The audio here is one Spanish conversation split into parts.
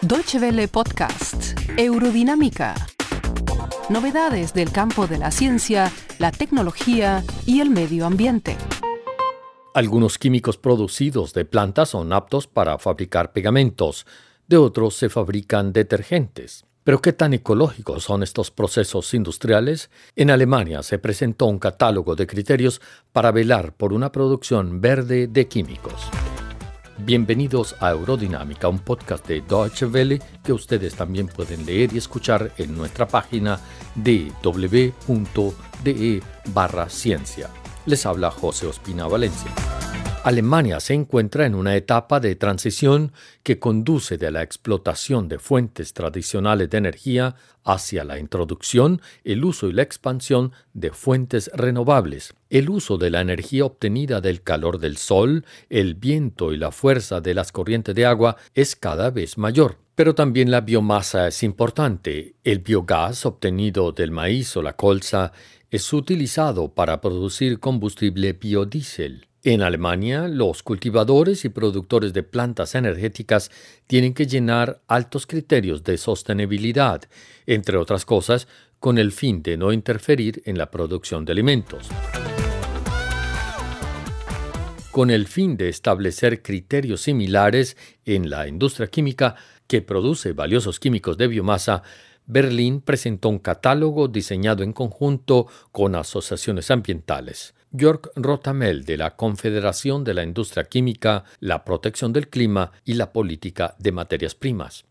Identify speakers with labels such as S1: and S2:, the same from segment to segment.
S1: Deutsche Welle Podcast, Eurodinámica. Novedades del campo de la ciencia, la tecnología y el medio ambiente.
S2: Algunos químicos producidos de plantas son aptos para fabricar pegamentos, de otros se fabrican detergentes. Pero ¿qué tan ecológicos son estos procesos industriales? En Alemania se presentó un catálogo de criterios para velar por una producción verde de químicos. Bienvenidos a Eurodinámica, un podcast de Deutsche Welle que ustedes también pueden leer y escuchar en nuestra página www.de barra ciencia. Les habla José Ospina Valencia. Alemania se encuentra en una etapa de transición que conduce de la explotación de fuentes tradicionales de energía hacia la introducción, el uso y la expansión de fuentes renovables. El uso de la energía obtenida del calor del sol, el viento y la fuerza de las corrientes de agua es cada vez mayor. Pero también la biomasa es importante. El biogás obtenido del maíz o la colza es utilizado para producir combustible biodiesel. En Alemania, los cultivadores y productores de plantas energéticas tienen que llenar altos criterios de sostenibilidad, entre otras cosas, con el fin de no interferir en la producción de alimentos. Con el fin de establecer criterios similares en la industria química que produce valiosos químicos de biomasa, Berlín presentó un catálogo diseñado en conjunto con asociaciones ambientales. Jörg Rotamel de la Confederación de la Industria Química, la Protección del Clima y la Política de Materias Primas.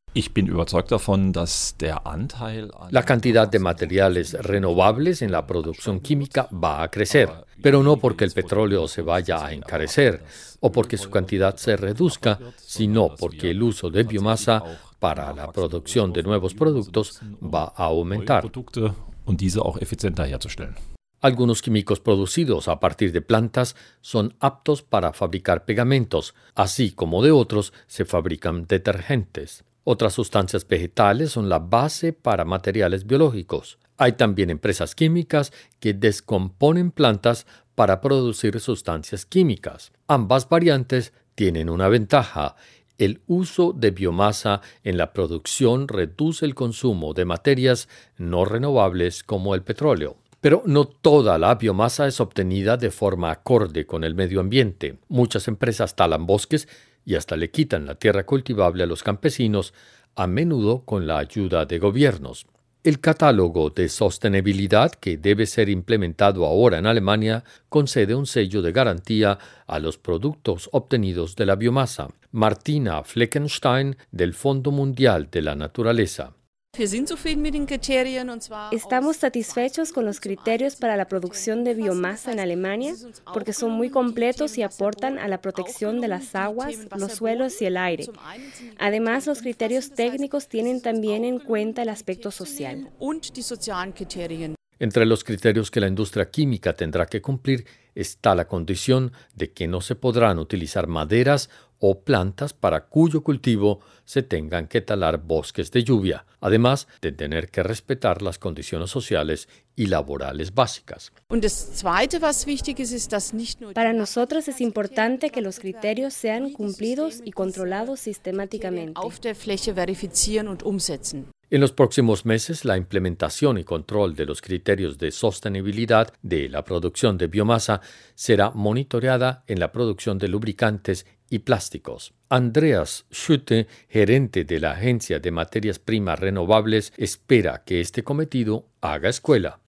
S2: La cantidad de materiales renovables en la producción química va a crecer, pero no porque el petróleo se vaya a encarecer o porque su cantidad se reduzca, sino porque el uso de biomasa para la producción de nuevos productos va a aumentar. Algunos químicos producidos a partir de plantas son aptos para fabricar pegamentos, así como de otros se fabrican detergentes. Otras sustancias vegetales son la base para materiales biológicos. Hay también empresas químicas que descomponen plantas para producir sustancias químicas. Ambas variantes tienen una ventaja. El uso de biomasa en la producción reduce el consumo de materias no renovables como el petróleo. Pero no toda la biomasa es obtenida de forma acorde con el medio ambiente. Muchas empresas talan bosques y hasta le quitan la tierra cultivable a los campesinos, a menudo con la ayuda de gobiernos. El catálogo de sostenibilidad que debe ser implementado ahora en Alemania concede un sello de garantía a los productos obtenidos de la biomasa. Martina Fleckenstein del Fondo Mundial de la Naturaleza.
S3: Estamos satisfechos con los criterios para la producción de biomasa en Alemania porque son muy completos y aportan a la protección de las aguas, los suelos y el aire. Además, los criterios técnicos tienen también en cuenta el aspecto social.
S2: Entre los criterios que la industria química tendrá que cumplir está la condición de que no se podrán utilizar maderas o plantas para cuyo cultivo se tengan que talar bosques de lluvia, además de tener que respetar las condiciones sociales y laborales básicas.
S3: Para nosotros es importante que los criterios sean cumplidos y controlados sistemáticamente.
S2: En los próximos meses, la implementación y control de los criterios de sostenibilidad de la producción de biomasa será monitoreada en la producción de lubricantes y plásticos. Andreas Schütte, gerente de la Agencia de Materias Primas Renovables, espera que este cometido haga escuela.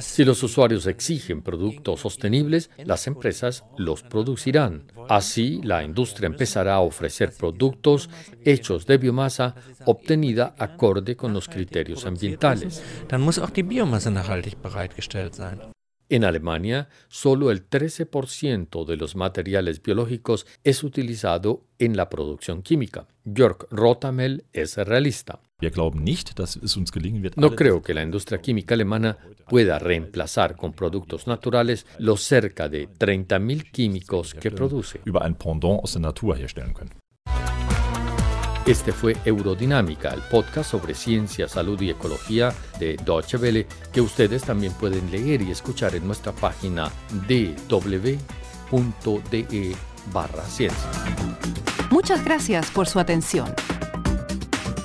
S2: Si los usuarios exigen productos sostenibles, las empresas los producirán. Así, la industria empezará a ofrecer productos hechos de biomasa obtenida acorde con los criterios ambientales. En Alemania, solo el 13% de los materiales biológicos es utilizado en la producción química. Jörg Rotamel es realista. No creo que la industria química alemana pueda reemplazar con productos naturales los cerca de 30.000 químicos que produce. Este fue Eurodinámica, el podcast sobre ciencia, salud y ecología de Deutsche Welle, que ustedes también pueden leer y escuchar en nuestra página www.de barra ciencia.
S1: Muchas gracias por su atención.